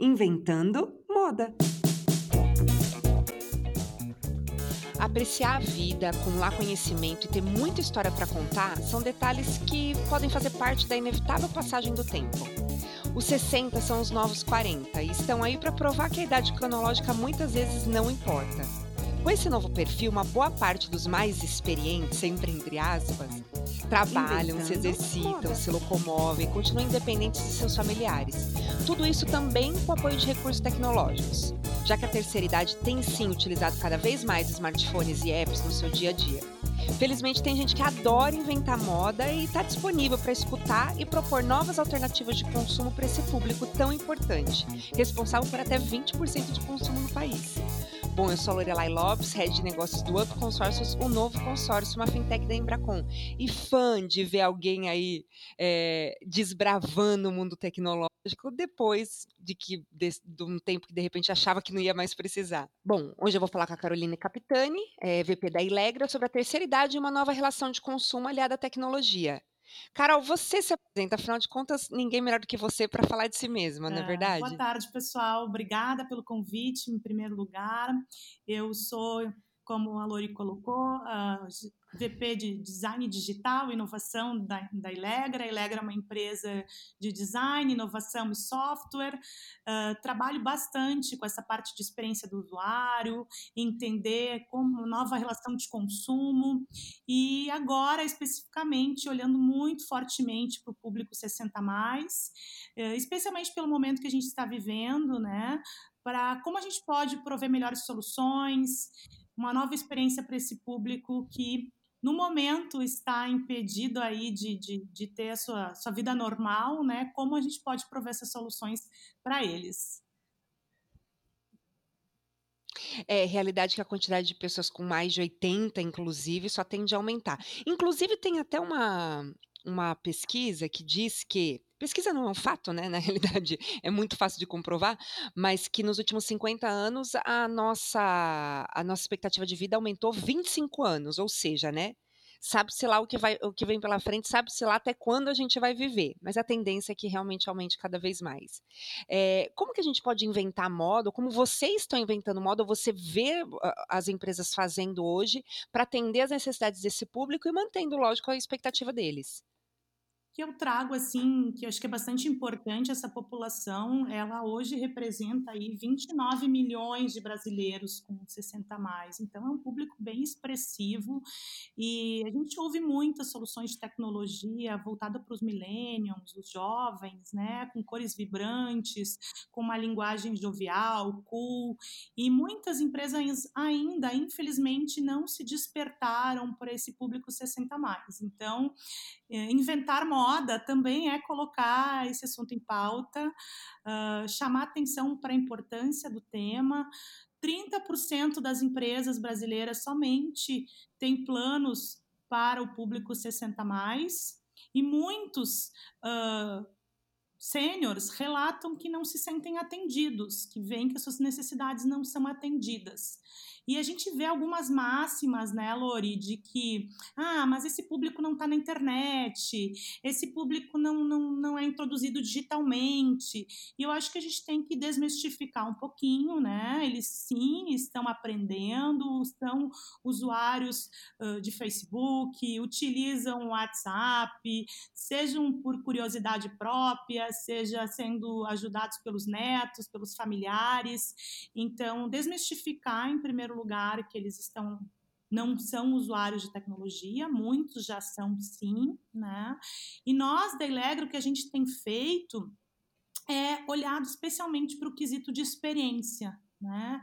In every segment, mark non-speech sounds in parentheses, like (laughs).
Inventando Moda. Apreciar a vida, acumular conhecimento e ter muita história para contar são detalhes que podem fazer parte da inevitável passagem do tempo. Os 60 são os novos 40 e estão aí para provar que a idade cronológica muitas vezes não importa. Com esse novo perfil, uma boa parte dos mais experientes, sempre entre aspas, trabalham, se exercitam, se locomovem, continuam independentes de seus familiares. Tudo isso também com apoio de recursos tecnológicos, já que a terceira idade tem sim utilizado cada vez mais smartphones e apps no seu dia a dia. Felizmente tem gente que adora inventar moda e está disponível para escutar e propor novas alternativas de consumo para esse público tão importante, responsável por até 20% de consumo no país. Bom, eu sou a Lorelai Lopes, head de negócios do Up Consórcios, o novo consórcio, uma fintech da Embracon. E fã de ver alguém aí é, desbravando o mundo tecnológico depois de que de, de, um tempo que de repente achava que não ia mais precisar. Bom, hoje eu vou falar com a Caroline Capitani, é, VP da Ilegra, sobre a terceira idade e uma nova relação de consumo aliada à tecnologia. Carol, você se apresenta, afinal de contas, ninguém melhor do que você para falar de si mesma, não é, é verdade? Boa tarde, pessoal. Obrigada pelo convite, em primeiro lugar. Eu sou, como a Lori colocou, uh, VP de Design Digital Inovação da, da Ilegra. A Ilegra é uma empresa de design, inovação e software. Uh, trabalho bastante com essa parte de experiência do usuário, entender como nova relação de consumo e agora especificamente olhando muito fortemente para o público 60 mais, uh, especialmente pelo momento que a gente está vivendo, né? Para como a gente pode prover melhores soluções, uma nova experiência para esse público que no momento está impedido aí de, de, de ter a sua, sua vida normal, né? Como a gente pode prover essas soluções para eles? É realidade que a quantidade de pessoas com mais de 80, inclusive, só tende a aumentar. Inclusive, tem até uma, uma pesquisa que diz que pesquisa não é um fato, né? (laughs) Na realidade, é muito fácil de comprovar, mas que nos últimos 50 anos a nossa, a nossa expectativa de vida aumentou 25 anos, ou seja, né? Sabe-se lá o que, vai, o que vem pela frente, sabe-se lá até quando a gente vai viver, mas a tendência é que realmente aumente cada vez mais. É, como que a gente pode inventar moda, como vocês estão inventando moda, você vê as empresas fazendo hoje para atender as necessidades desse público e mantendo, lógico, a expectativa deles? Que eu trago assim, que eu acho que é bastante importante essa população, ela hoje representa aí 29 milhões de brasileiros com 60 a mais. Então é um público bem expressivo e a gente ouve muitas soluções de tecnologia voltada para os millennials, os jovens, né, com cores vibrantes, com uma linguagem jovial, cool, e muitas empresas ainda, infelizmente, não se despertaram para esse público 60 a mais. Então, inventar moda também é colocar esse assunto em pauta, uh, chamar atenção para a importância do tema. 30% das empresas brasileiras somente têm planos para o público 60 mais e muitos uh, sêniores relatam que não se sentem atendidos, que veem que as suas necessidades não são atendidas. E a gente vê algumas máximas, né, Lori, de que, ah, mas esse público não está na internet, esse público não, não, não é introduzido digitalmente. E eu acho que a gente tem que desmistificar um pouquinho, né? Eles sim estão aprendendo, são usuários uh, de Facebook, utilizam o WhatsApp, sejam por curiosidade própria, seja sendo ajudados pelos netos, pelos familiares. Então, desmistificar em primeiro lugar que eles estão não são usuários de tecnologia, muitos já são sim, né? E nós da Elegro o que a gente tem feito é olhado especialmente para o quesito de experiência, né?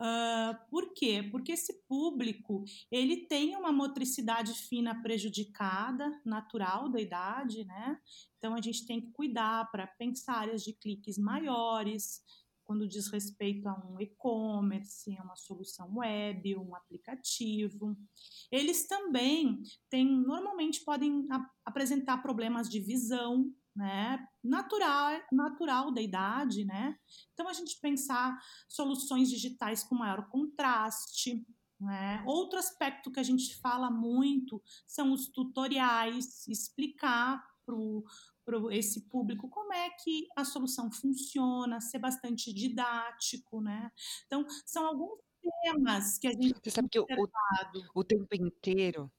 Uh, por quê? Porque esse público ele tem uma motricidade fina prejudicada, natural da idade, né? Então a gente tem que cuidar para pensar áreas de cliques maiores, quando diz respeito a um e-commerce, uma solução web, um aplicativo. Eles também têm, normalmente podem ap apresentar problemas de visão, né, natural, natural da idade, né? Então a gente pensar soluções digitais com maior contraste, né? Outro aspecto que a gente fala muito são os tutoriais, explicar para esse público como é que a solução funciona, ser bastante didático, né? Então, são alguns temas que a gente Você sabe que o, o, o tempo inteiro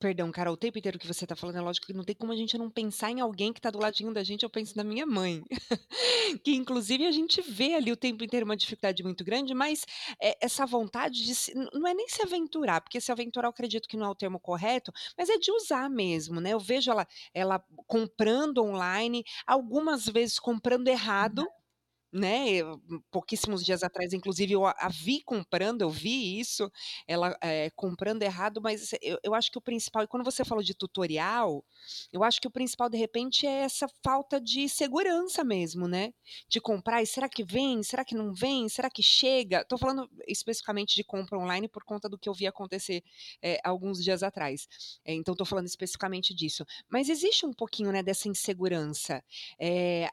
Perdão, Carol, o tempo inteiro que você está falando, é lógico que não tem como a gente não pensar em alguém que está do ladinho da gente, eu penso na minha mãe. (laughs) que inclusive a gente vê ali o tempo inteiro uma dificuldade muito grande, mas é, essa vontade de se, não é nem se aventurar, porque se aventurar eu acredito que não é o termo correto, mas é de usar mesmo, né? Eu vejo ela, ela comprando online, algumas vezes comprando errado, né, pouquíssimos dias atrás, inclusive, eu a vi comprando, eu vi isso, ela eh, comprando errado, mas eu, eu acho que o principal, e quando você falou de tutorial, eu acho que o principal, de repente, é essa falta de segurança mesmo, né? De comprar, e será que vem? Será que não vem? Será que chega? Estou falando especificamente de compra online por conta do que eu vi acontecer é, alguns dias atrás. É, então, estou falando especificamente disso. Mas existe um pouquinho, né, dessa insegurança. É,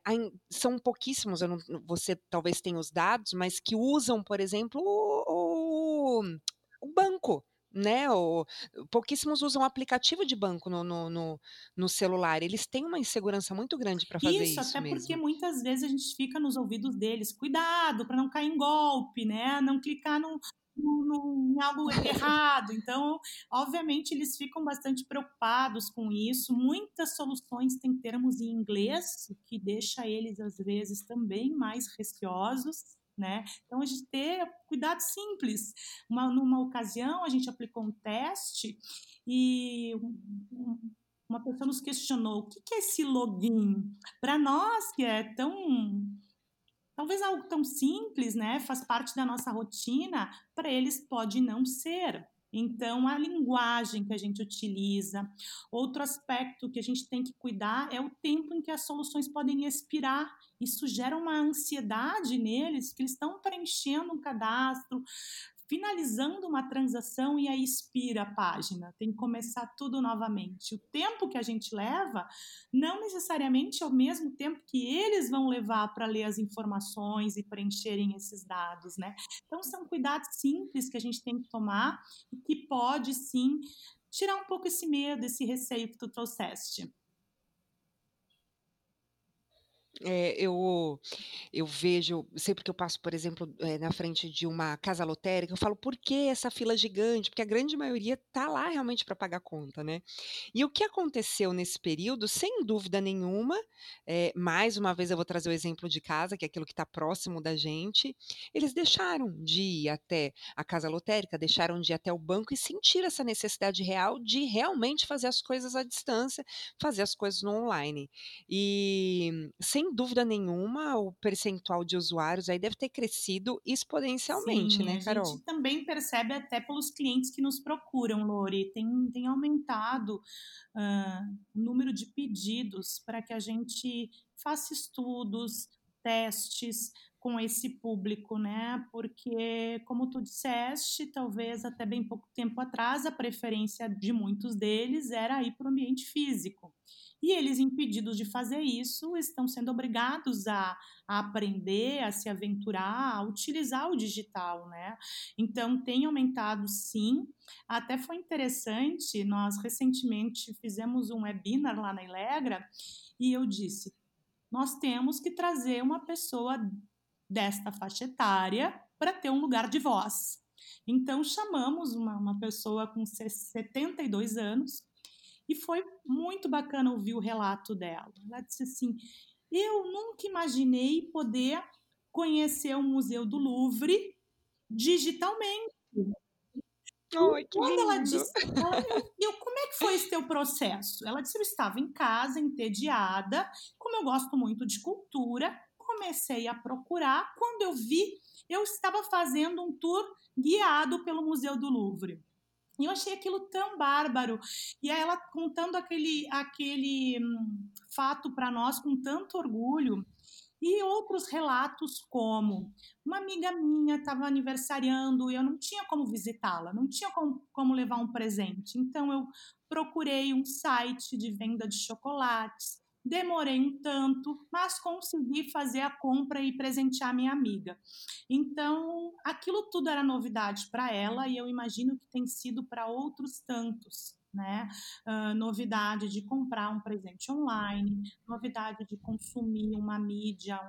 são pouquíssimos, eu não você talvez tenha os dados, mas que usam, por exemplo, o, o, o banco. Né, o, pouquíssimos usam aplicativo de banco no, no, no, no, celular. Eles têm uma insegurança muito grande para fazer isso. Isso, até mesmo. porque muitas vezes a gente fica nos ouvidos deles. Cuidado para não cair em golpe, né? Não clicar no, em algo errado. Então, obviamente, eles ficam bastante preocupados com isso. Muitas soluções têm termos em inglês, o que deixa eles, às vezes, também mais receosos. Né? Então, a gente ter cuidado simples. Uma, numa ocasião, a gente aplicou um teste e uma pessoa nos questionou o que é esse login. Para nós, que é tão Talvez algo tão simples, né, faz parte da nossa rotina, para eles pode não ser. Então, a linguagem que a gente utiliza. Outro aspecto que a gente tem que cuidar é o tempo em que as soluções podem expirar. Isso gera uma ansiedade neles, que eles estão preenchendo um cadastro, finalizando uma transação e aí expira a página, tem que começar tudo novamente. O tempo que a gente leva não necessariamente é o mesmo tempo que eles vão levar para ler as informações e preencherem esses dados, né? Então são cuidados simples que a gente tem que tomar e que pode sim tirar um pouco esse medo, esse receio que tu trouxeste. É, eu, eu vejo, sempre que eu passo, por exemplo, é, na frente de uma casa lotérica, eu falo, por que essa fila gigante? Porque a grande maioria está lá realmente para pagar conta, né? E o que aconteceu nesse período, sem dúvida nenhuma, é, mais uma vez eu vou trazer o exemplo de casa, que é aquilo que está próximo da gente, eles deixaram de ir até a casa lotérica, deixaram de ir até o banco e sentiram essa necessidade real de realmente fazer as coisas à distância, fazer as coisas no online. E sem sem dúvida nenhuma, o percentual de usuários aí deve ter crescido exponencialmente, Sim, né, Carol? A gente também percebe até pelos clientes que nos procuram, Lori. Tem, tem aumentado uh, o número de pedidos para que a gente faça estudos, testes com esse público, né? Porque, como tu disseste, talvez até bem pouco tempo atrás, a preferência de muitos deles era ir para o ambiente físico. E eles, impedidos de fazer isso, estão sendo obrigados a, a aprender, a se aventurar, a utilizar o digital, né? Então, tem aumentado sim. Até foi interessante, nós recentemente fizemos um webinar lá na Ilegra e eu disse: nós temos que trazer uma pessoa desta faixa etária para ter um lugar de voz. Então, chamamos uma, uma pessoa com 72 anos e foi muito bacana ouvir o relato dela. Ela disse assim: Eu nunca imaginei poder conhecer o Museu do Louvre digitalmente. Oi, Quando ela disse, ela, eu, como é que foi esse teu processo? Ela disse, eu estava em casa, entediada, como eu gosto muito de cultura, comecei a procurar. Quando eu vi, eu estava fazendo um tour guiado pelo Museu do Louvre. E eu achei aquilo tão bárbaro. E ela contando aquele, aquele hum, fato para nós com tanto orgulho. E outros relatos como uma amiga minha estava aniversariando e eu não tinha como visitá-la, não tinha como, como levar um presente. Então eu procurei um site de venda de chocolates, demorei um tanto, mas consegui fazer a compra e presentear minha amiga. Então, aquilo tudo era novidade para ela e eu imagino que tem sido para outros tantos. né? Uh, novidade de comprar um presente online, novidade de consumir uma mídia,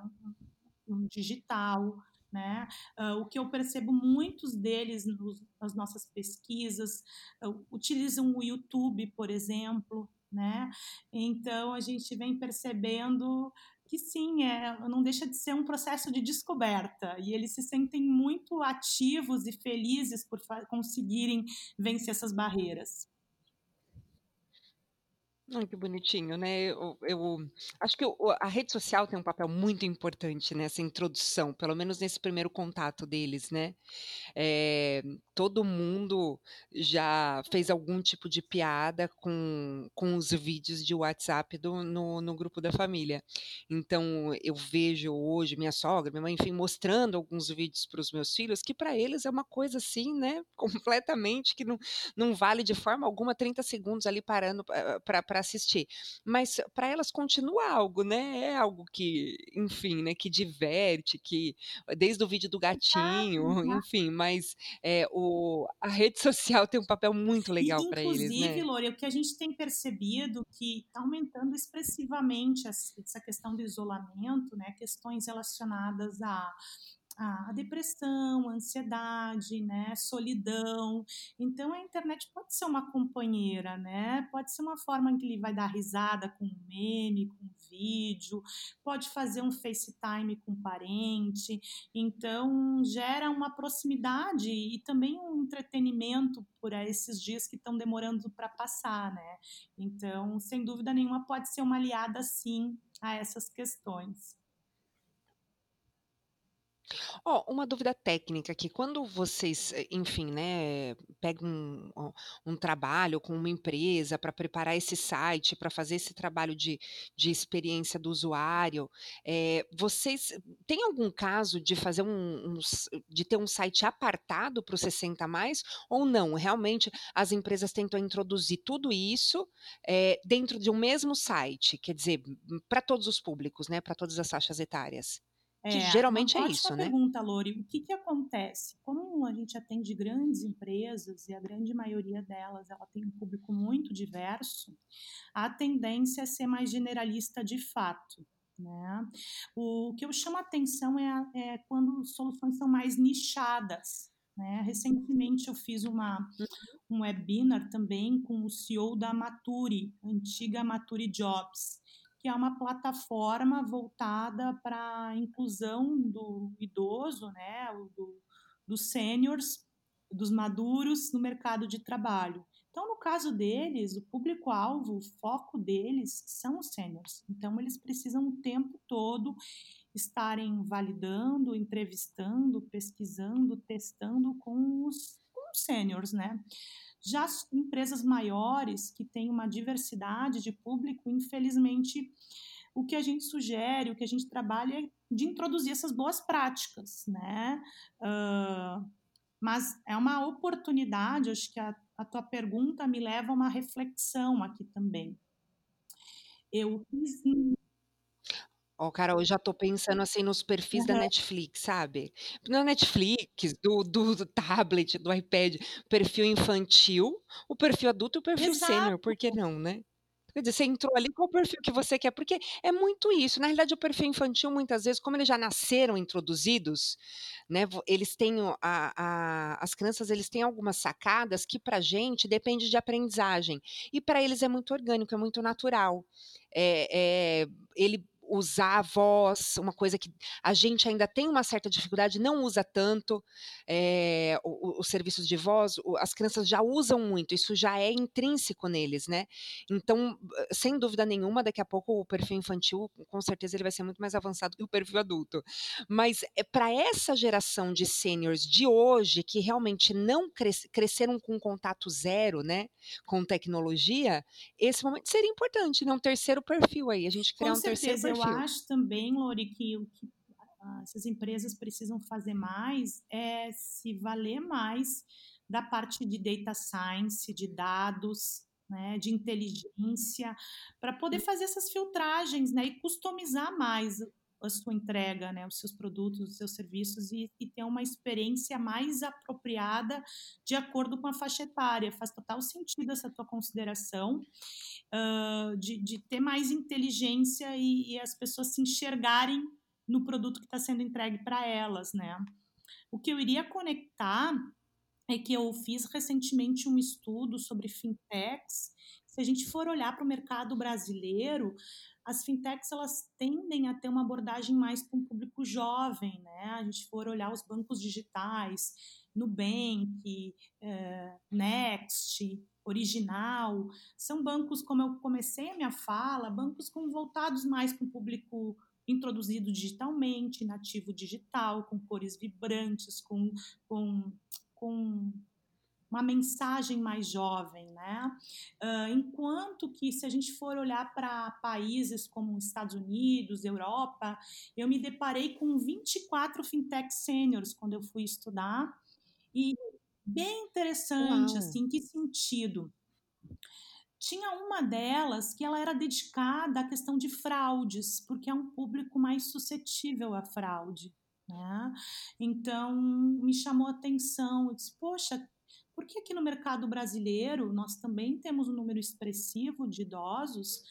um, um digital, né? Uh, o que eu percebo muitos deles nos, nas nossas pesquisas uh, utilizam o YouTube, por exemplo, né? Então a gente vem percebendo que sim, é, não deixa de ser um processo de descoberta e eles se sentem muito ativos e felizes por conseguirem vencer essas barreiras. Ai, que bonitinho, né? Eu, eu acho que a rede social tem um papel muito importante nessa introdução, pelo menos nesse primeiro contato deles, né? Eh, todo mundo já fez algum tipo de piada com, com os vídeos de WhatsApp do, no, no grupo da família. Então, eu vejo hoje minha sogra, minha mãe, enfim, mostrando alguns vídeos para os meus filhos, que para eles é uma coisa assim, né? (laughs) Completamente que não, não vale de forma alguma 30 segundos ali parando para para assistir. Mas para elas continua algo, né? É algo que, enfim, né? Que diverte, que desde o vídeo do gatinho, (laughs) enfim, mas é, o, a rede (laughs) social tem um papel muito legal para eles, né? Inclusive, Lore, o que a gente tem percebido que está aumentando expressivamente essa questão do isolamento, né? Questões relacionadas a a depressão, a ansiedade, né, solidão. Então a internet pode ser uma companheira, né? Pode ser uma forma em que ele vai dar risada com um meme, com um vídeo, pode fazer um FaceTime com um parente. Então gera uma proximidade e também um entretenimento por esses dias que estão demorando para passar, né? Então, sem dúvida nenhuma, pode ser uma aliada sim a essas questões. Ó, uma dúvida técnica aqui, quando vocês, eh, enfim, né, pegam um um trabalho com uma empresa para preparar esse site, para fazer esse trabalho de de experiência do usuário, eh, vocês têm algum caso de fazer um um de ter um site apartado para o 60 mais, ou não? Realmente as empresas tentam introduzir tudo isso, eh, dentro de um mesmo site, quer dizer, para todos os públicos, né, para todas as faixas etárias? Que É, geralmente é isso, né? pergunta, Lori. O que que acontece? Como a gente atende grandes empresas e a grande maioria delas, ela tem um público muito diverso, a tendência é ser mais generalista de fato, né? O que eu chamo a atenção é, é quando soluções são mais nichadas, né? Recentemente eu fiz uma, um webinar também com o CEO da Maturi, antiga Maturi Jobs que é uma plataforma voltada para a inclusão do idoso, né, do, dos sêniors, dos maduros no mercado de trabalho. Então, no caso deles, o público-alvo, o foco deles são os sêniors. Então, eles precisam o tempo todo estarem validando, entrevistando, pesquisando, testando com os, com os sêniors, né? Já as empresas maiores, que têm uma diversidade de público, infelizmente, o que a gente sugere, o que a gente trabalha é de introduzir essas boas práticas, né? Uh, mas é uma oportunidade, acho que a, a tua pergunta me leva a uma reflexão aqui também. Eu fiz Ó, Carol, eu já tô pensando, assim, nos perfis da Netflix, sabe. Na Netflix, do do do tablet, do iPad, perfil infantil, o perfil adulto e o perfil sênior, por que não, né? Quer dizer, você entrou ali, qual o perfil que você quer? Porque é muito isso, na realidade o perfil infantil muitas vezes, como eles já nasceram introduzidos, né, vo eles têm o a a as crianças, eles têm algumas sacadas que pra gente depende de aprendizagem, e pra eles é muito orgânico, é muito natural. Eh eh, ele usar a voz, uma coisa que a gente ainda tem uma certa dificuldade, não usa tanto, eh, o os serviços de voz, as crianças já usam muito, isso já é intrínseco neles, né. Então, sem dúvida nenhuma, daqui a pouco o perfil infantil, com certeza ele vai ser muito mais avançado que o perfil adulto. Mas, eh, pra essa geração de sêniors de hoje, que realmente não cres cresceram com contato zero, né, com tecnologia, esse momento seria importante, né, um terceiro perfil aí, a gente criar Com um terceiro eu acho também, Lori, que o que essas empresas precisam fazer mais é se valer mais da parte de data science, de dados, né, de inteligência, para poder fazer essas filtragens, né, e customizar mais a sua entrega, né, os seus produtos, os seus serviços e, e ter uma experiência mais apropriada de acordo com a faixa etária. Faz total sentido essa tua consideração uh, de, de, ter mais inteligência e, e as pessoas se enxergarem no produto que está sendo entregue para elas, né? O que eu iria conectar é que eu fiz recentemente um estudo sobre fintechs. Se a gente for olhar para o mercado brasileiro, as fintechs elas tendem a ter uma abordagem mais para um público jovem, né? A gente for olhar os bancos digitais, Nubank, é, Next, Original, são bancos, como eu comecei a minha fala, bancos com, voltados mais para um público introduzido digitalmente, nativo digital, com cores vibrantes, com, com, com uma mensagem mais jovem, né? Uh, enquanto que se a gente for olhar para países como Estados Unidos, Europa, eu me deparei com 24 fintech seniors quando eu fui estudar e bem interessante, Uau. assim, que sentido? Tinha uma delas que ela era dedicada à questão de fraudes, porque é um público mais suscetível à fraude. Né? Então, me chamou a atenção. Eu disse, poxa, por que aqui no mercado brasileiro nós também temos um número expressivo de idosos?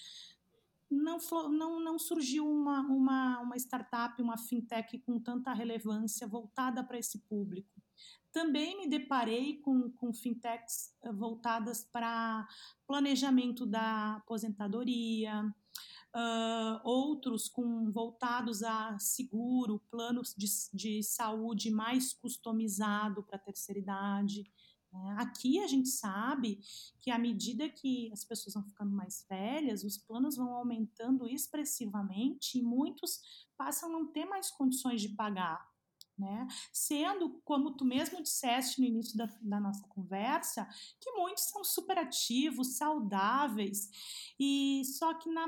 Não, não, não surgiu uma, uma, uma startup, uma fintech com tanta relevância voltada para esse público. Também me deparei com, com fintechs eh, voltadas para planejamento da aposentadoria, uh, outros com voltados a seguro, planos de, de saúde mais customizado para a terceira idade. Né? Aqui a gente sabe que à medida que as pessoas vão ficando mais velhas, os planos vão aumentando expressivamente e muitos passam a não ter mais condições de pagar. Né? Sendo, como tu mesmo disseste no início da, da nossa conversa, que muitos são superativos, saudáveis, e só que na,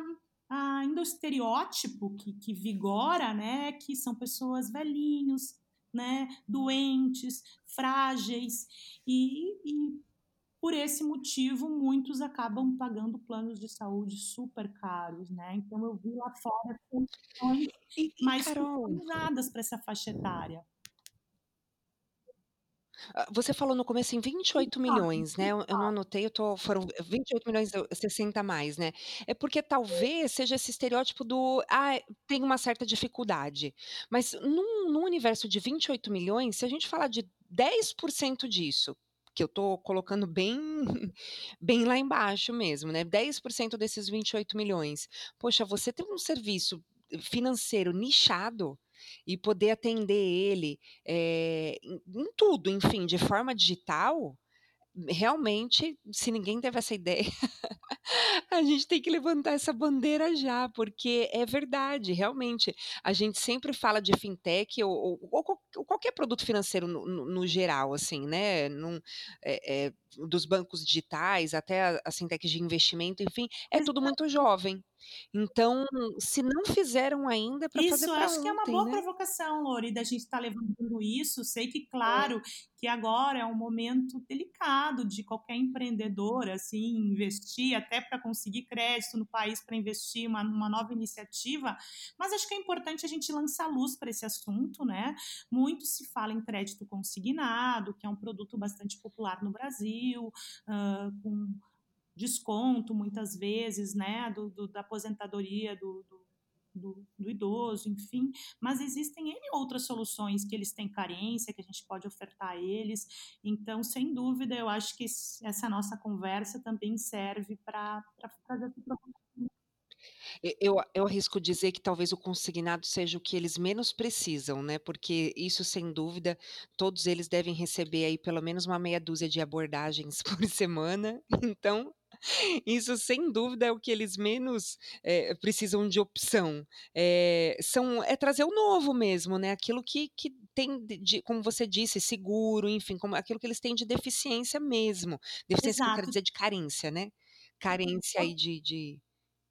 ainda o estereótipo que, que vigora, né, que são pessoas velhinhos, né, doentes, frágeis, e, e por esse motivo, muitos acabam pagando planos de saúde super caros, né? Então eu vi lá fora condições mais customizadas para essa faixa etária. Ah, você falou no começo em 28 milhões, né? Eu, eu não anotei, eu tô, foram 28 milhões, 60 mais, né? É porque talvez seja esse estereótipo do ah, tem uma certa dificuldade. Mas num, num universo de 28 milhões, se a gente falar de 10% disso, que eu tô colocando bem (laughs) bem lá embaixo mesmo, né? 10% desses 28 milhões. Poxa, você tem um serviço financeiro nichado e poder atender ele é, em, tudo, enfim, de forma digital, realmente, se ninguém teve essa ideia, (laughs) a gente tem que levantar essa bandeira já, porque é verdade, realmente. A gente sempre fala de fintech ou, ou, ou qualquer produto financeiro no, no, no, geral, assim, né? Num, é, é, dos bancos digitais até as fintechs de investimento, enfim, é tudo muito jovem. Então, se não fizeram ainda, é para fazer Isso, acho que é uma boa né? provocação, Lori, da gente estar tá levantando isso. Sei que, é. claro, que agora é um momento delicado de qualquer empreendedor, assim, investir, até para conseguir crédito no país para investir uma, uma nova iniciativa, mas acho que é importante a gente lançar luz para esse assunto, né? Muito se fala em crédito consignado, que é um produto bastante popular no Brasil, uh, com desconto muitas vezes, né, do, do da aposentadoria do, do do, do, idoso, enfim, mas existem N outras soluções que eles têm carência, que a gente pode ofertar a eles. Então, sem dúvida, eu acho que essa nossa conversa também serve para fazer essa eu, eu arrisco dizer que talvez o consignado seja o que eles menos precisam, né? Porque isso, sem dúvida, todos eles devem receber aí pelo menos uma meia dúzia de abordagens (laughs) por semana. Então, isso, sem dúvida, é o que eles menos é, precisam de opção. É, são, é trazer o novo mesmo, né? Aquilo que, que tem, de, como você disse, seguro, enfim, como, aquilo que eles têm de deficiência mesmo. Deficiência que eu quero dizer de carência, né? Carência aí de, de,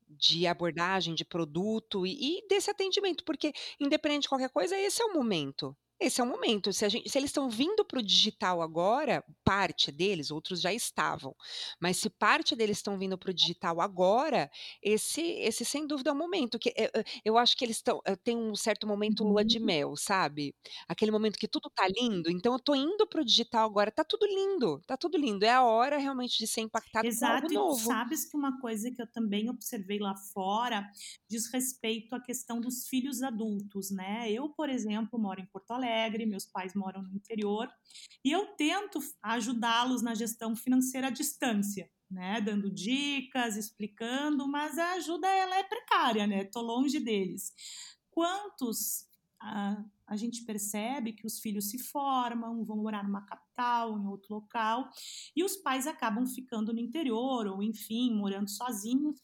de abordagem, de produto e, e desse atendimento, porque independente de qualquer coisa, esse é o momento esse é o momento. Se, gente, se eles estão vindo para o digital agora, parte deles, outros já estavam, mas se parte deles estão vindo para o digital agora, esse, esse sem dúvida é o momento. que Eu, eu acho que eles estão. Tem um certo momento lua de uhum. mel, sabe? Aquele momento que tudo tá lindo, então eu tô indo para o digital agora, tá tudo lindo, tá tudo lindo. É a hora realmente de ser impactado Exato, com algo novo. E sabes que uma coisa que eu também observei lá fora diz respeito à questão dos filhos adultos, né? Eu, por exemplo, moro em Porto Alegre Alegre, meus pais moram no interior, e eu tento ajudá-los na gestão financeira à distância, né, dando dicas, explicando, mas a ajuda ela é precária, né? Tô longe deles. Quantos a, a gente percebe que os filhos se formam, vão morar numa capital, em outro local, e os pais acabam ficando no interior, ou enfim, morando sozinhos.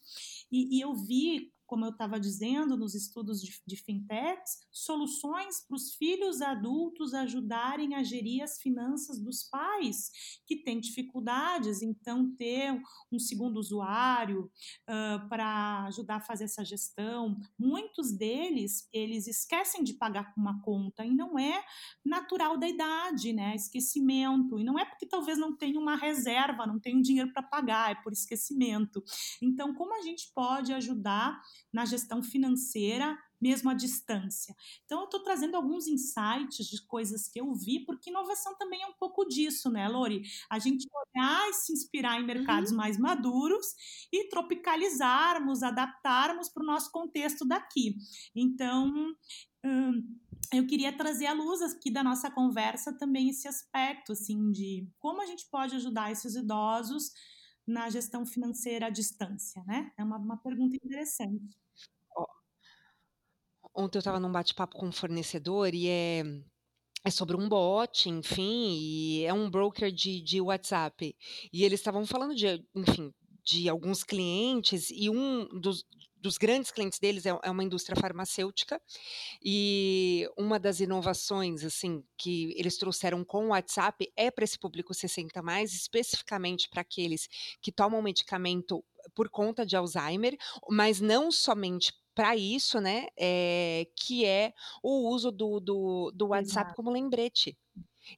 E, e eu vi como eu estava dizendo nos estudos de, de fintechs, soluções para os filhos adultos ajudarem a gerir as finanças dos pais que têm dificuldades, então ter um segundo usuário uh, para ajudar a fazer essa gestão. Muitos deles, eles esquecem de pagar uma conta e não é natural da idade, né? Esquecimento. E não é porque talvez não tenha uma reserva, não tenha dinheiro para pagar, é por esquecimento. Então, como a gente pode ajudar na gestão financeira, mesmo à distância. Então, eu estou trazendo alguns insights de coisas que eu vi, porque inovação também é um pouco disso, né, Lori? A gente olhar e se inspirar em mercados uhum. mais maduros e tropicalizarmos, adaptarmos para o nosso contexto daqui. Então, hum, eu queria trazer à luz aqui da nossa conversa também esse aspecto, assim, de como a gente pode ajudar esses idosos na gestão financeira à distância, né? É uma, uma pergunta interessante. Ontem eu estava num bate-papo com um fornecedor e é, é sobre um bot, enfim, e é um broker de, de WhatsApp. E eles estavam falando de, enfim, de alguns clientes, e um dos, dos grandes clientes deles é, é uma indústria farmacêutica e uma das inovações assim que eles trouxeram com o WhatsApp é para esse público 60 mais, especificamente para aqueles que tomam medicamento por conta de Alzheimer, mas não somente para isso, né? É, que é o uso do, do, do WhatsApp Exato. como lembrete.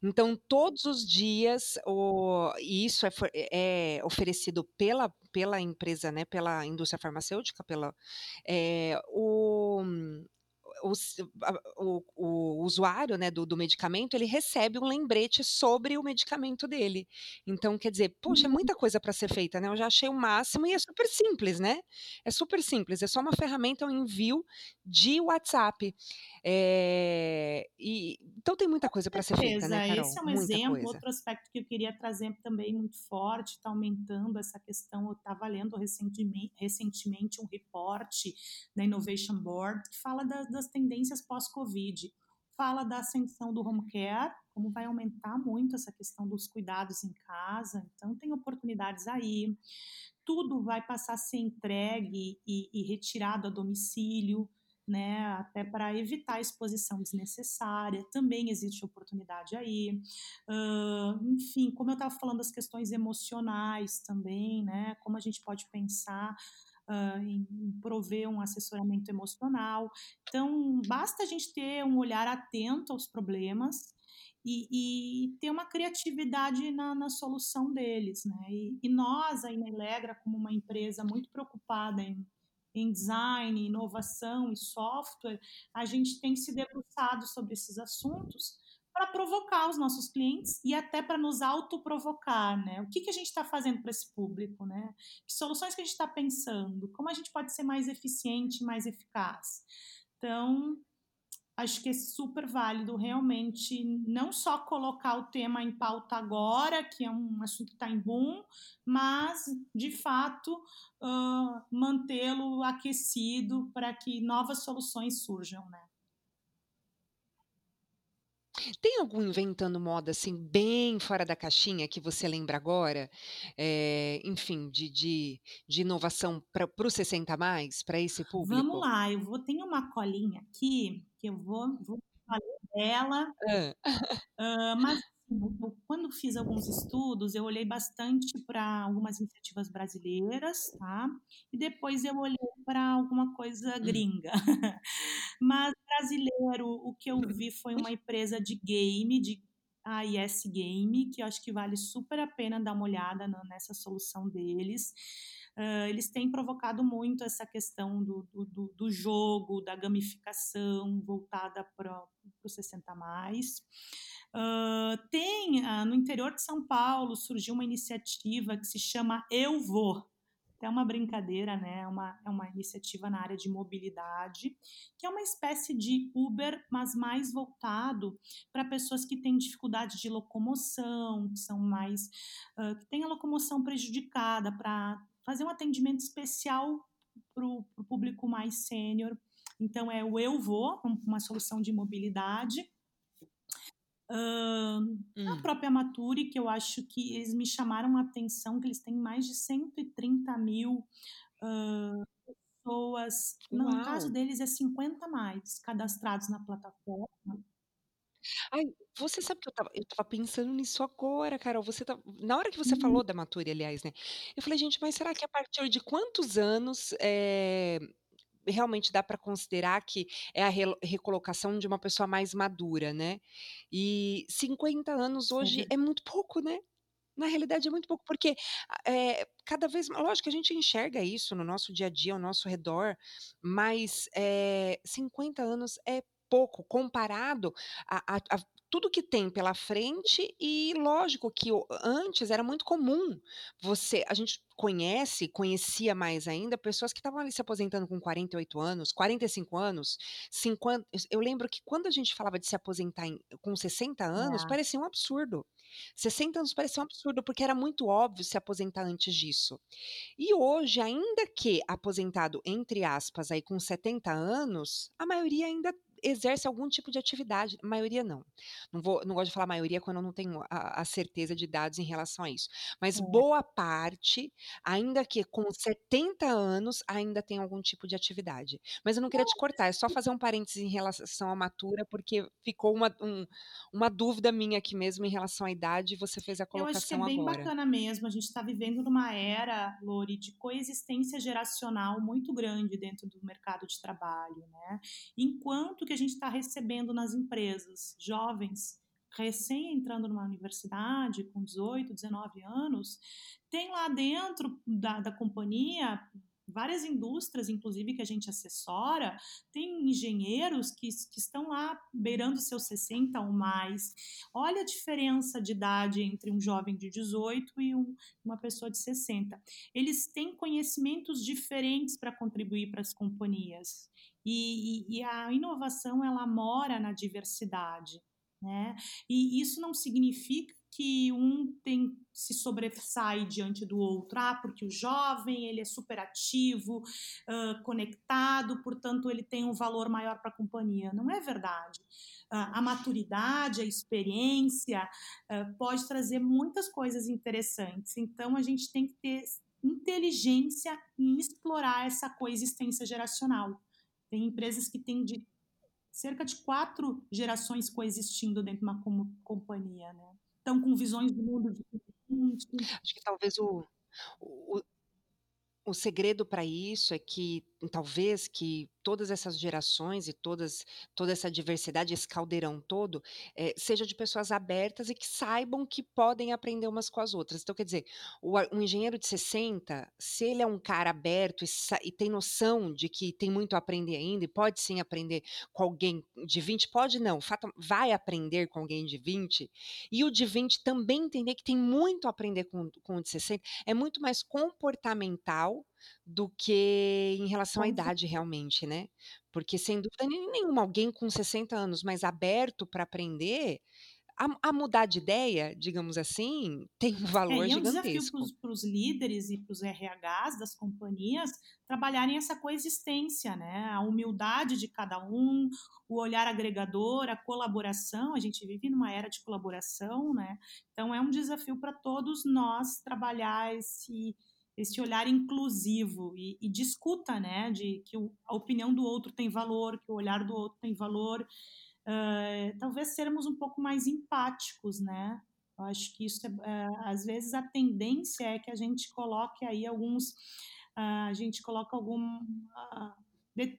Então, todos os dias, o, e isso é, é, oferecido pela, pela empresa, né, pela indústria farmacêutica, pela, é, o, o, o, o, usuário né, do, do, medicamento ele recebe um lembrete sobre o medicamento dele. Então, quer dizer, poxa, é uhum. muita coisa para ser feita, né? Eu já achei o máximo e é super simples, né? É super simples, é só uma ferramenta, um envio de WhatsApp. É, e, então tem muita coisa para ser feita, né, Carol? Esse é um muita exemplo, coisa. outro aspecto que eu queria trazer também muito forte, está aumentando essa questão. Eu estava lendo recentemente, recentemente um reporte da Innovation Board que fala das, das tendências pós-Covid. Fala da ascensão do home care, como vai aumentar muito essa questão dos cuidados em casa, então tem oportunidades aí. Tudo vai passar a ser entregue e, e retirado a domicílio né, até para evitar exposição desnecessária, também existe oportunidade aí. Uh, enfim, como eu estava falando das questões emocionais também, né, como a gente pode pensar uh, em, prover um assessoramento emocional. Então, basta a gente ter um olhar atento aos problemas e, e, ter uma criatividade na, na solução deles. Né? E, e, nós, aí na Elegra, como uma empresa muito preocupada em em design, inovação e software, a gente tem se debruçado sobre esses assuntos para provocar os nossos clientes e até para nos autoprovocar, né? O que, que a gente está fazendo para esse público, né? Que soluções que a gente está pensando? Como a gente pode ser mais eficiente, mais eficaz? Então, acho que é super válido realmente não só colocar o tema em pauta agora, que é um assunto que está em boom, mas de fato uh, mantê-lo aquecido para que novas soluções surjam, né? Tem algum inventando moda assim bem fora da caixinha que você lembra agora? É, enfim, de, de, de inovação para o 60 mais, para esse público? Vamos lá, eu vou tenho uma colinha aqui que eu vou, vou falar dela, uh, mas eu, quando fiz alguns estudos, eu olhei bastante para algumas iniciativas brasileiras, tá? E depois eu olhei para alguma coisa hum. gringa. (laughs) Mas brasileiro, o que eu vi foi uma empresa de game, de a Yes Game, que eu acho que vale super a pena dar uma olhada nessa solução deles. Uh, eles têm provocado muito essa questão do, do, do jogo, da gamificação voltada para o 60 mais. Uh, tem uh, no interior de São Paulo surgiu uma iniciativa que se chama Eu Vou, é uma brincadeira, né? É uma, é uma iniciativa na área de mobilidade, que é uma espécie de Uber, mas mais voltado para pessoas que têm dificuldade de locomoção, que são mais. Uh, que têm a locomoção prejudicada, para fazer um atendimento especial para o público mais sênior. Então, é o Eu Vou, uma solução de mobilidade. Uh, hum. A própria Maturi, que eu acho que eles me chamaram a atenção, que eles têm mais de 130 mil uh, pessoas. Uau. No caso deles, é 50 mais cadastrados na plataforma. Ai, você sabe que eu estava eu tava pensando nisso agora, Carol. Você tá, na hora que você falou da Maturi, aliás, né? Eu falei, gente, mas será que a partir de quantos anos é, realmente dá para considerar que é a re recolocação de uma pessoa mais madura, né? E 50 anos hoje uhum. é muito pouco, né? Na realidade é muito pouco, porque é, cada vez mais, lógico que a gente enxerga isso no nosso dia a dia, ao nosso redor, mas é, 50 anos é pouco comparado a, a, a tudo que tem pela frente e lógico que antes era muito comum você, a gente conhece, conhecia mais ainda pessoas que estavam ali se aposentando com 48 anos, 45 anos, 50, eu lembro que quando a gente falava de se aposentar em, com 60 anos, é. parecia um absurdo. 60 anos parecia um absurdo porque era muito óbvio se aposentar antes disso. E hoje, ainda que aposentado entre aspas aí com 70 anos, a maioria ainda exerce algum tipo de atividade, maioria não. Não, vou, não gosto de falar maioria quando eu não tenho a, a certeza de dados em relação a isso. Mas é. boa parte, ainda que com 70 anos, ainda tem algum tipo de atividade. Mas eu não queria te cortar, é só fazer um parênteses em relação à matura, porque ficou uma, um, uma dúvida minha aqui mesmo em relação à idade e você fez a colocação agora. Eu acho que é bem agora. bacana mesmo. A gente está vivendo numa era, Lori, de coexistência geracional muito grande dentro do mercado de trabalho, né? Enquanto que a gente está recebendo nas empresas jovens recém entrando numa universidade, com 18, 19 anos, tem lá dentro da, da companhia várias indústrias, inclusive, que a gente assessora, tem engenheiros que, que estão lá beirando seus 60 ou mais. Olha a diferença de idade entre um jovem de 18 e um, uma pessoa de 60. Eles têm conhecimentos diferentes para contribuir para as companhias. E, e, e a inovação ela mora na diversidade. Né? E isso não significa que um tem se sobressai diante do outro, ah, porque o jovem ele é super ativo, uh, conectado, portanto ele tem um valor maior para a companhia. Não é verdade. Uh, a maturidade, a experiência uh, pode trazer muitas coisas interessantes. Então a gente tem que ter inteligência em explorar essa coexistência geracional. Tem empresas que têm de cerca de quatro gerações coexistindo dentro de uma com companhia, né? Estão com visões do mundo diferentes. Acho que talvez o, o, o segredo para isso é que talvez que todas essas gerações e todas, toda essa diversidade, esse caldeirão todo, é, seja de pessoas abertas e que saibam que podem aprender umas com as outras. Então, quer dizer, o, um engenheiro de 60, se ele é um cara aberto e, e, tem noção de que tem muito a aprender ainda e pode sim aprender com alguém de 20, pode não, fato, vai aprender com alguém de 20, e o de 20 também entender que tem muito a aprender com, com o de 60, é muito mais comportamental do que em relação à idade realmente, né? Porque sem dúvida nenhuma, alguém com 60 anos mais aberto para aprender, a, a, mudar de ideia, digamos assim, tem um valor é, e é um gigantesco. desafio para os líderes e para os RHs das companhias trabalharem essa coexistência, né? A humildade de cada um, o olhar agregador, a colaboração. A gente vive numa era de colaboração, né? Então é um desafio para todos nós trabalhar esse esse olhar inclusivo e, e, discuta, né, de que o, a opinião do outro tem valor, que o olhar do outro tem valor, uh, talvez sermos um pouco mais empáticos, né? Eu acho que isso, é, uh, às vezes, a tendência é que a gente coloque aí alguns, uh, a gente coloca algum,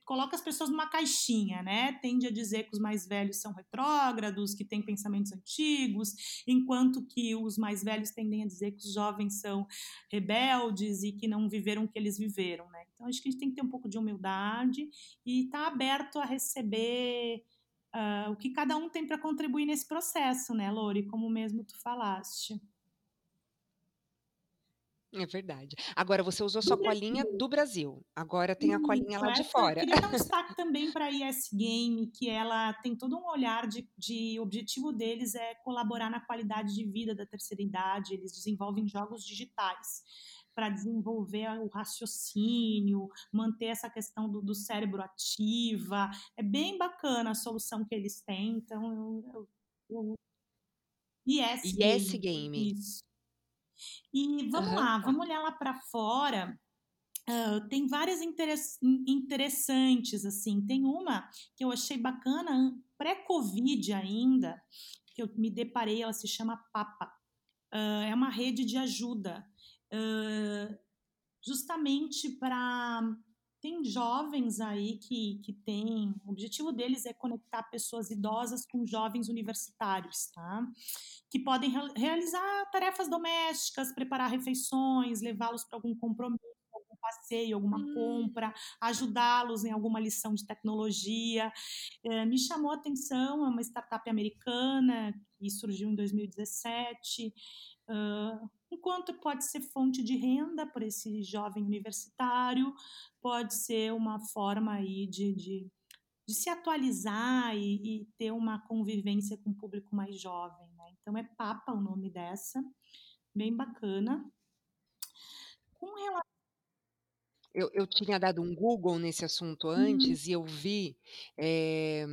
coloca as pessoas numa caixinha, né? Tende a dizer que os mais velhos são retrógrados, que têm pensamentos antigos, enquanto que os mais velhos tendem a dizer que os jovens são rebeldes e que não viveram o que eles viveram, né? Então acho que a gente tem que ter um pouco de humildade e estar tá aberto a receber uh, o que cada um tem para contribuir nesse processo, né, Lori? Como mesmo tu falaste. É verdade. Agora você usou só colinha do Brasil. Agora tem a colinha lá de fora. Eu queria dar um (laughs) destaque também para a IS Game, que ela tem todo um olhar de, de objetivo deles é colaborar na qualidade de vida da terceira idade. Eles desenvolvem jogos digitais para desenvolver o raciocínio, manter essa questão do, do, cérebro ativa. É bem bacana a solução que eles têm. Então, eu, eu, eu... Yes, yes Game. Game. Isso. E vamos uhum. lá, vamos olhar lá para fora. Uh, tem várias interessantes, assim. Tem uma que eu achei bacana, pré-Covid ainda, que eu me deparei, ela se chama Papa. Uh, é uma rede de ajuda, uh, justamente para tem jovens aí que, que têm. O objetivo deles é conectar pessoas idosas com jovens universitários, tá? Que podem re realizar tarefas domésticas, preparar refeições, levá-los para algum compromisso, algum passeio, alguma hum. compra, ajudá-los em alguma lição de tecnologia. É, me chamou a atenção, é uma startup americana que surgiu em 2017. Uh, enquanto pode ser fonte de renda para esse jovem universitário, pode ser uma forma aí de, de, de se atualizar e, e, ter uma convivência com o público mais jovem. Né? Então, é Papa o nome dessa, bem bacana. Com relação eu, eu, tinha dado um Google nesse assunto uhum. antes uhum. e eu vi é,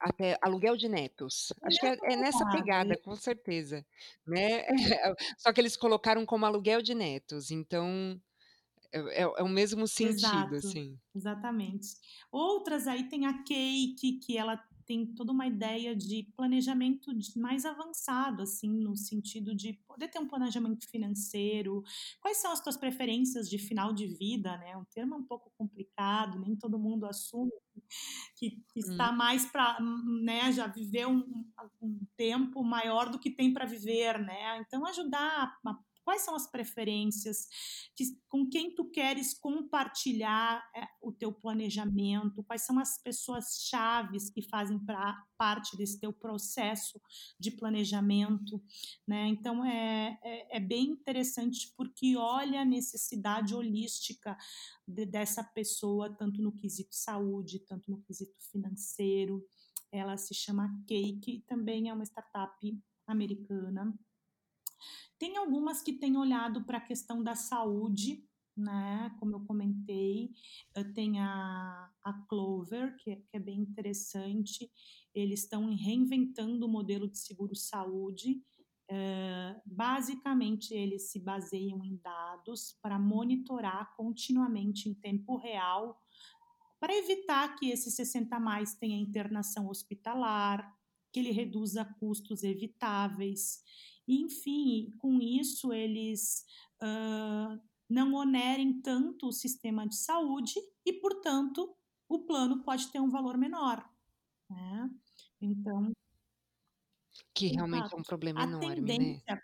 até aluguel de netos. Acho que é, é nessa pegada, com certeza. Né? (laughs) Só que eles colocaram como aluguel de netos, então é, é, é o mesmo sentido, Exato, assim. Exatamente. Outras aí tem a Cake, que ela tem toda uma ideia de planejamento mais avançado, assim, no sentido de poder ter um planejamento financeiro. Quais são as tuas preferências de final de vida, né? Um termo um pouco complicado, nem todo mundo assume que, que hum. está mais para, né, já viver um, um, tempo maior do que tem para viver, né? Então ajudar a Quais são as preferências? Que, com quem tu queres compartilhar é, o teu planejamento? Quais são as pessoas chaves que fazem pra, parte desse teu processo de planejamento? Né? Então, é, é, é bem interessante porque olha a necessidade holística de, dessa pessoa, tanto no quesito saúde, tanto no quesito financeiro. Ela se chama Cake, também é uma startup americana tem algumas que têm olhado para a questão da saúde, né? Como eu comentei, tem a, a Clover, que é, que é bem interessante. Eles estão reinventando o modelo de seguro-saúde. Uh, basicamente, eles se baseiam em dados para monitorar continuamente em tempo real, para evitar que esse 60 mais tenha internação hospitalar, que ele reduza custos evitáveis e, enfim, com isso eles uh, não onerem tanto o sistema de saúde e, portanto, o plano pode ter um valor menor. Né? Então. Que realmente é um problema enorme, tendência, né?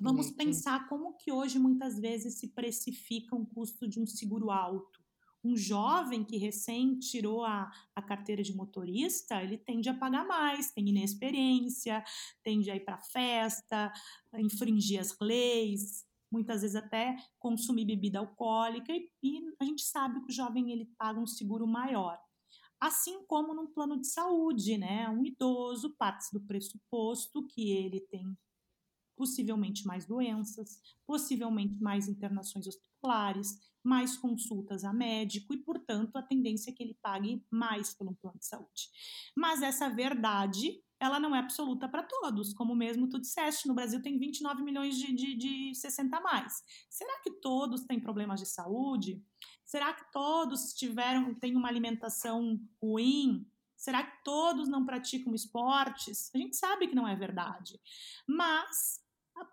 Vamos pensar como que hoje muitas vezes se precifica um custo de um seguro alto um jovem que recém tirou a, a carteira de motorista, ele tende a pagar mais, tem inexperiência, tende a ir para festa, a infringir as leis, muitas vezes até consumir bebida alcoólica e, e a gente sabe que o jovem ele paga um seguro maior. Assim como num plano de saúde, né? Um idoso parte do pressuposto que ele tem possivelmente mais doenças, possivelmente mais internações hospitalares, mais consultas a médico e, portanto, a tendência é que ele pague mais pelo plano de saúde. Mas essa verdade, ela não é absoluta para todos, como mesmo tu disseste, no Brasil tem 29 milhões de, de, de 60 a mais. Será que todos têm problemas de saúde? Será que todos tiveram, têm uma alimentação ruim? Será que todos não praticam esportes? A gente sabe que não é verdade. Mas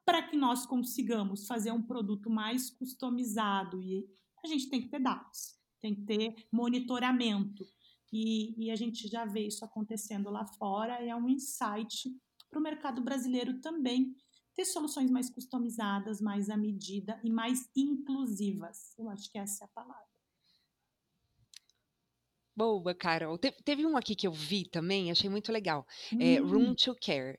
para que nós consigamos fazer um produto mais customizado e a gente tem que ter dados, tem que ter monitoramento. E, e a gente já vê isso acontecendo lá fora, e é um insight para o mercado brasileiro também ter soluções mais customizadas, mais à medida e mais inclusivas. Eu acho que essa é a palavra. Boa, Carol. Te, teve um aqui que eu vi também, achei muito legal. É, Room hum. to Care.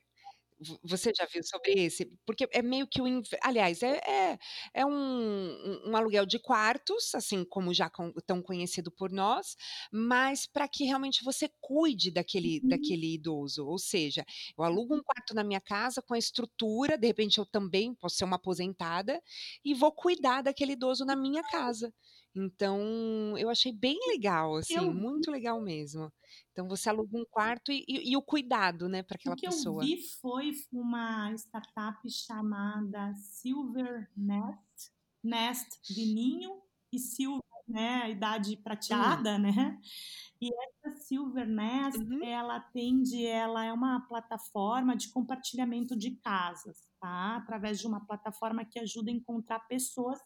Você já viu sobre esse? Porque é meio que o. Aliás, é, é, é um, um, aluguel de quartos, assim como já com, tão conhecido por nós, mas para que realmente você cuide daquele, uhum. daquele idoso. Ou seja, eu alugo um quarto na minha casa com a estrutura, de repente eu também posso ser uma aposentada, e vou cuidar daquele idoso na minha casa. Então, eu achei bem legal, assim, eu... muito legal mesmo. Então, você aluga um quarto e, e, e o cuidado, né, para aquela pessoa. O que eu vi foi uma startup chamada Silver Nest, Nest de ninho e Silver, né, a idade prateada, né? E essa Silver Nest, uhum. ela atende, ela é uma plataforma de compartilhamento de casas, tá? Através de uma plataforma que ajuda a encontrar pessoas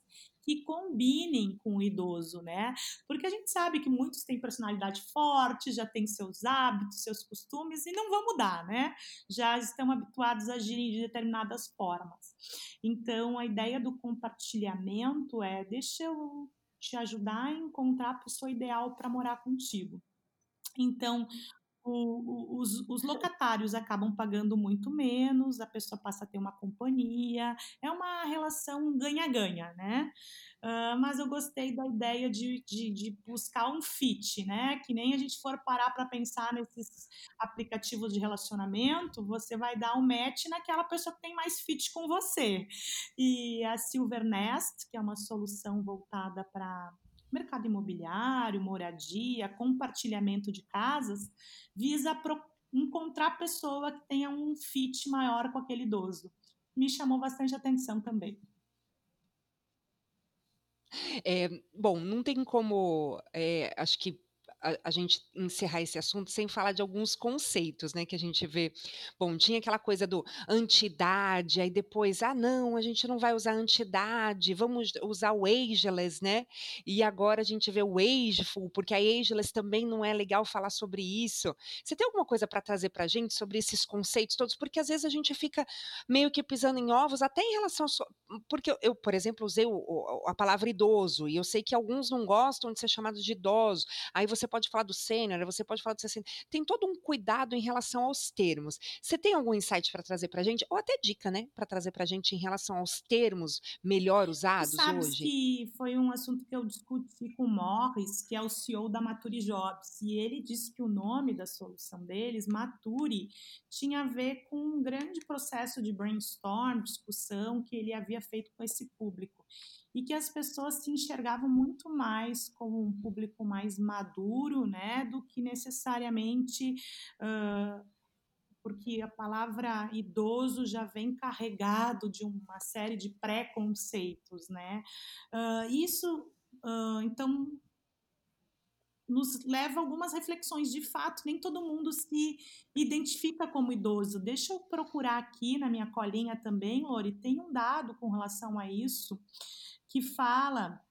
que combinem com o idoso, né? Porque a gente sabe que muitos têm personalidade forte, já têm seus hábitos, seus costumes e não vão mudar, né? Já estão habituados a agirem de determinadas formas. Então, a ideia do compartilhamento é: deixa eu te ajudar a encontrar a pessoa ideal para morar contigo. Então, o, os, os, locatários acabam pagando muito menos, a pessoa passa a ter uma companhia, é uma relação ganha-ganha, né? Uh, mas eu gostei da ideia de, de, de, buscar um fit, né? Que nem a gente for parar para pensar nesses aplicativos de relacionamento, você vai dar um match naquela pessoa que tem mais fit com você. E a Silver Nest, que é uma solução voltada para mercado imobiliário, moradia, compartilhamento de casas, visa encontrar pessoa que tenha um fit maior com aquele idoso. Me chamou bastante atenção também. É, bom, não tem como, é, acho que a, a, gente encerrar esse assunto sem falar de alguns conceitos, né, que a gente vê. Bom, tinha aquela coisa do antidade, aí depois, ah, não, a gente não vai usar antidade, vamos usar o ageless, né? E agora a gente vê o ageful, porque a ageless também não é legal falar sobre isso. Você tem alguma coisa para trazer para a gente sobre esses conceitos todos? Porque às vezes a gente fica meio que pisando em ovos, até em relação ao. Porque eu, eu por exemplo, usei o, a palavra idoso, e eu sei que alguns não gostam de ser chamados de idoso. Aí você pode falar do sênior, você pode falar do 60. Tem todo um cuidado em relação aos termos. Você tem algum insight para trazer para a gente? Ou até dica, né? Para trazer para a gente em relação aos termos melhor usados Sabes hoje? que foi um assunto que eu discuti com o Morris, que é o CEO da Mature Jobs, e ele disse que o nome da solução deles, Mature, tinha a ver com um grande processo de brainstorm, discussão que ele havia feito com esse público e que as pessoas se enxergavam muito mais como um público mais maduro, né, do que necessariamente uh, porque a palavra idoso já vem carregado de uma série de preconceitos, né? Uh, isso, uh, então, nos leva a algumas reflexões. De fato, nem todo mundo se identifica como idoso. Deixa eu procurar aqui na minha colinha também, Lori, tem um dado com relação a isso que fala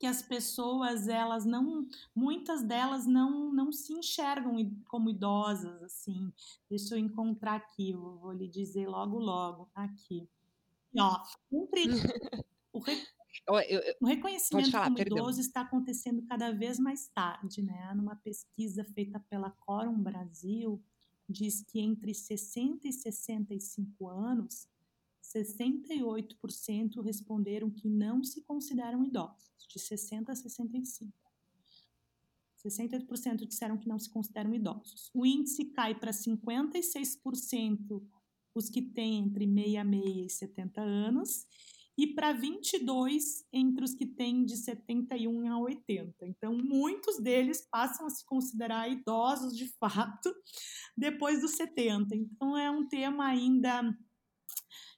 que as pessoas elas não muitas delas não não se enxergam como idosas assim deixa eu encontrar aqui vou, vou lhe dizer logo logo aqui e, ó um, (laughs) o, re, o reconhecimento falar, como perdão. idoso está acontecendo cada vez mais tarde né numa pesquisa feita pela Corum Brasil diz que entre 60 e 65 anos 68% responderam que não se consideram idosos, de 60 a 65. 68% disseram que não se consideram idosos. O índice cai para 56% os que têm entre 66 e 70 anos e para 22 entre os que têm de 71 a 80. Então, muitos deles passam a se considerar idosos de fato depois dos 70. Então, é um tema ainda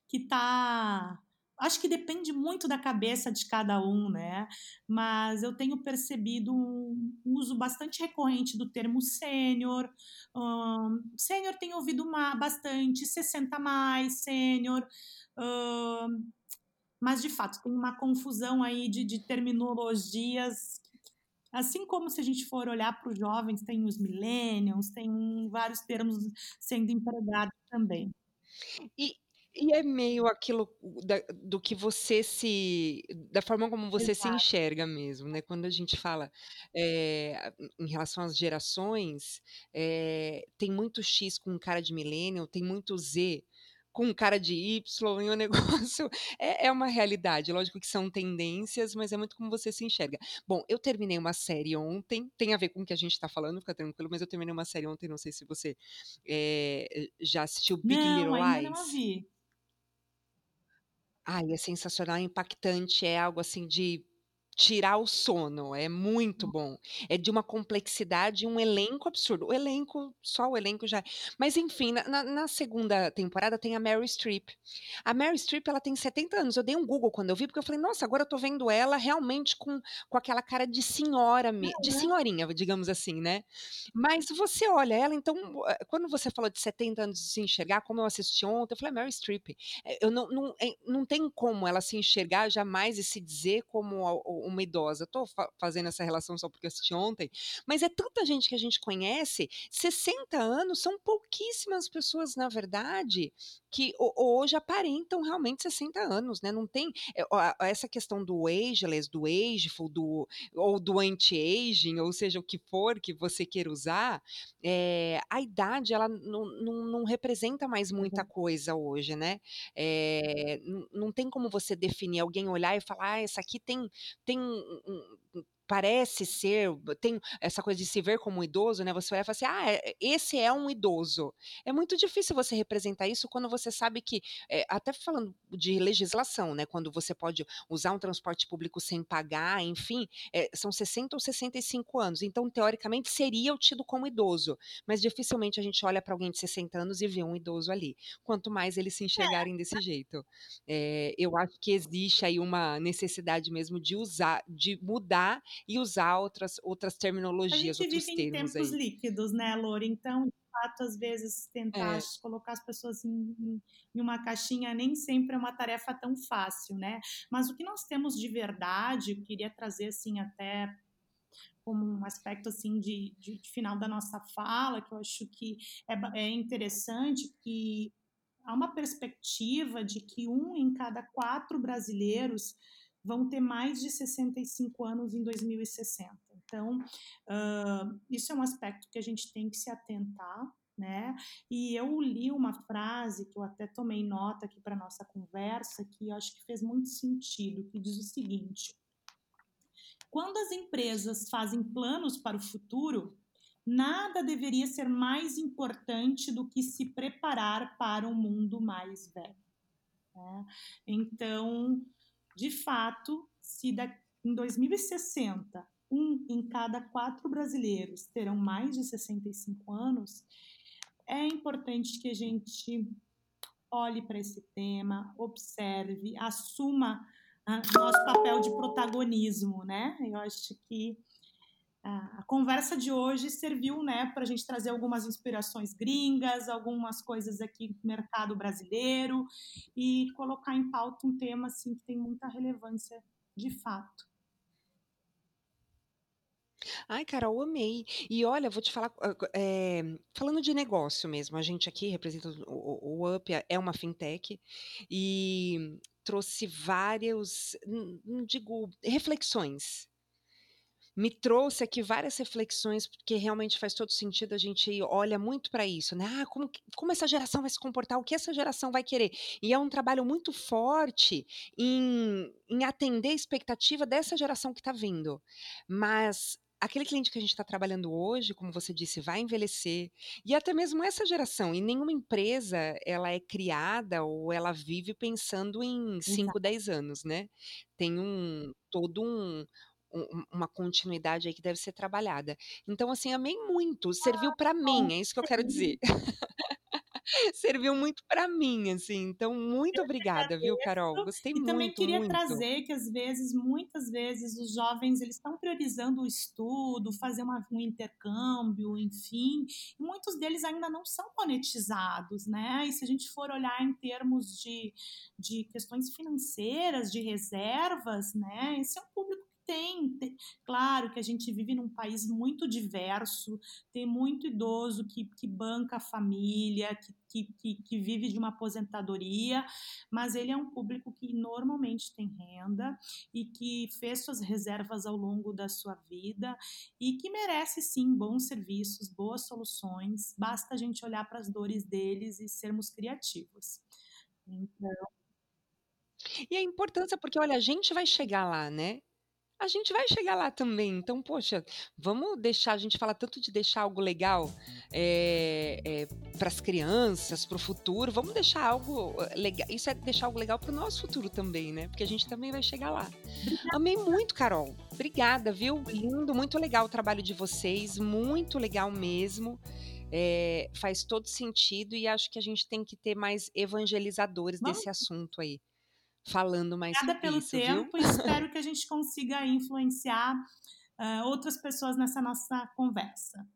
que está acho que depende muito da cabeça de cada um, né? Mas eu tenho percebido um uso bastante recorrente do termo sênior. Um, sênior tem ouvido uma, bastante, 60 mais, sênior. Um, mas, de fato, tem uma confusão aí de, de terminologias Assim como se a gente for olhar para os jovens, tem os millennials, tem vários termos sendo empregados também. E, e é meio aquilo da, do que você se. da forma como você se enxerga mesmo, né? Quando a gente fala é, em relação às gerações, é, tem muito X com cara de millennial, tem muito Z com cara de Y e o (laughs) negócio é, é uma realidade. Lógico que são tendências, mas é muito como você se enxerga. Bom, eu terminei uma série ontem, tem a ver com o que a gente está falando, fica tranquilo, mas eu terminei uma série ontem, não sei se você é, já assistiu Big não, Little ainda Lies. Não vi. Ai, é sensacional, é impactante, é algo assim de tirar o sono, é muito bom. É de uma complexidade, um elenco absurdo. O elenco, só o elenco já. Mas enfim, na, na segunda temporada tem a Mary Streep. A Mary Streep, ela tem 70 anos. Eu dei um Google quando eu vi, porque eu falei, nossa, agora eu tô vendo ela realmente com, com aquela cara de senhora, de senhorinha, digamos assim, né? Mas você olha ela, então, eh, quando você falou de 70 anos de se enxergar, como eu assisti ontem, eu falei, Mary Streep. Eh, eu não, não, eh, não tem como ela se enxergar jamais e se dizer como uma idosa. Estou fa fazendo essa relação só porque assisti ontem, mas é tanta gente que a gente conhece. 60 anos são pouquíssimas pessoas, na verdade, que hoje aparentam realmente 60 anos, né? Não tem eh, essa questão do ageless, do ageful, do, ou do anti-aging, ou seja, o que for que você queira usar, é, a idade ela não, não, não representa mais muita uhum. coisa hoje, né? É, não tem como você definir alguém olhar e falar, ah, essa aqui tem, tem um, parece ser, tem essa coisa de se ver como idoso, né? Você vai falar assim, ah, é, esse é um idoso. É muito difícil você representar isso quando você sabe que, é, até falando de legislação, né? Quando você pode usar um transporte público sem pagar, enfim, é, são 60 ou 65 anos. Então, teoricamente, seria o tido como idoso. Mas dificilmente a gente olha para alguém de 60 anos e vê um idoso ali. Quanto mais eles se enxergarem desse jeito. eu acho que existe aí uma necessidade mesmo de usar, de mudar e usar outras, outras terminologias, outros termos aí. A gente vive em tempos líquidos, né, Lore? Então, de fato, às vezes, tentar é. colocar as pessoas em, em, em, uma caixinha nem sempre é uma tarefa tão fácil, né? Mas o que nós temos de verdade, eu queria trazer, assim, até como um aspecto assim de, de, de, final da nossa fala, que eu acho que é, é interessante, que há uma perspectiva de que um em cada quatro brasileiros vão ter mais de 65 anos em 2060. Então, uh, isso é um aspecto que a gente tem que se atentar, né? E eu li uma frase que eu até tomei nota aqui para nossa conversa, que acho que fez muito sentido, que diz o seguinte: quando as empresas fazem planos para o futuro, nada deveria ser mais importante do que se preparar para um mundo mais velho. Né? Então, de fato, se da, em 2060 um em cada quatro brasileiros terão mais de 65 anos, é importante que a gente olhe para esse tema, observe, assuma uh, nosso papel de protagonismo, né? Eu acho que a conversa de hoje serviu né, para a gente trazer algumas inspirações gringas, algumas coisas aqui do mercado brasileiro e colocar em pauta um tema assim, que tem muita relevância de fato. Ai, Carol, amei. E olha, vou te falar, é, falando de negócio mesmo, a gente aqui representa o, o UP, é uma fintech, e trouxe vários, não digo, reflexões me trouxe aqui várias reflexões, porque realmente faz todo sentido, a gente olha muito para isso, né? Ah, como, como essa geração vai se comportar, o que essa geração vai querer. E é um trabalho muito forte em, em atender a expectativa dessa geração que está vindo. Mas aquele cliente que a gente está trabalhando hoje, como você disse, vai envelhecer e até mesmo essa geração. E nenhuma empresa ela é criada ou ela vive pensando em 5, 10 anos, né? Tem um todo um, uma continuidade aí que deve ser trabalhada. Então, assim, amei muito, serviu para mim, é isso que eu quero dizer. (laughs) (laughs) serviu muito para mim, assim. Então, muito eu obrigada, viu, Carol? Gostei e muito. E também queria muito. trazer que às vezes, muitas vezes, os jovens eles estão priorizando o estudo, fazer uma, um intercâmbio, enfim. E muitos deles ainda não são monetizados, né? E se a gente for olhar em termos de, de questões financeiras, de reservas, né? Esse é um público Tem, tem, claro que a gente vive num país muito diverso, tem muito idoso que, que banca a família, que, que, que, vive de uma aposentadoria, mas ele é um público que normalmente tem renda e que fez suas reservas ao longo da sua vida e que merece sim bons serviços, boas soluções, basta a gente olhar para as dores deles e sermos criativos. Então. E a importância, porque olha, a gente vai chegar lá, né? A gente vai chegar lá também. Então, poxa, vamos deixar. A gente fala tanto de deixar algo legal é, é, para as crianças, para o futuro. Vamos deixar algo legal. Isso é deixar algo legal para o nosso futuro também, né? Porque a gente também vai chegar lá. Amei muito, Carol. Obrigada, viu? Lindo, muito legal o trabalho de vocês. Muito legal mesmo. É, faz todo sentido e acho que a gente tem que ter mais evangelizadores desse assunto aí falando mais Obrigada pelo isso, tempo viu? e espero que a gente consiga influenciar uh, outras pessoas nessa nossa conversa.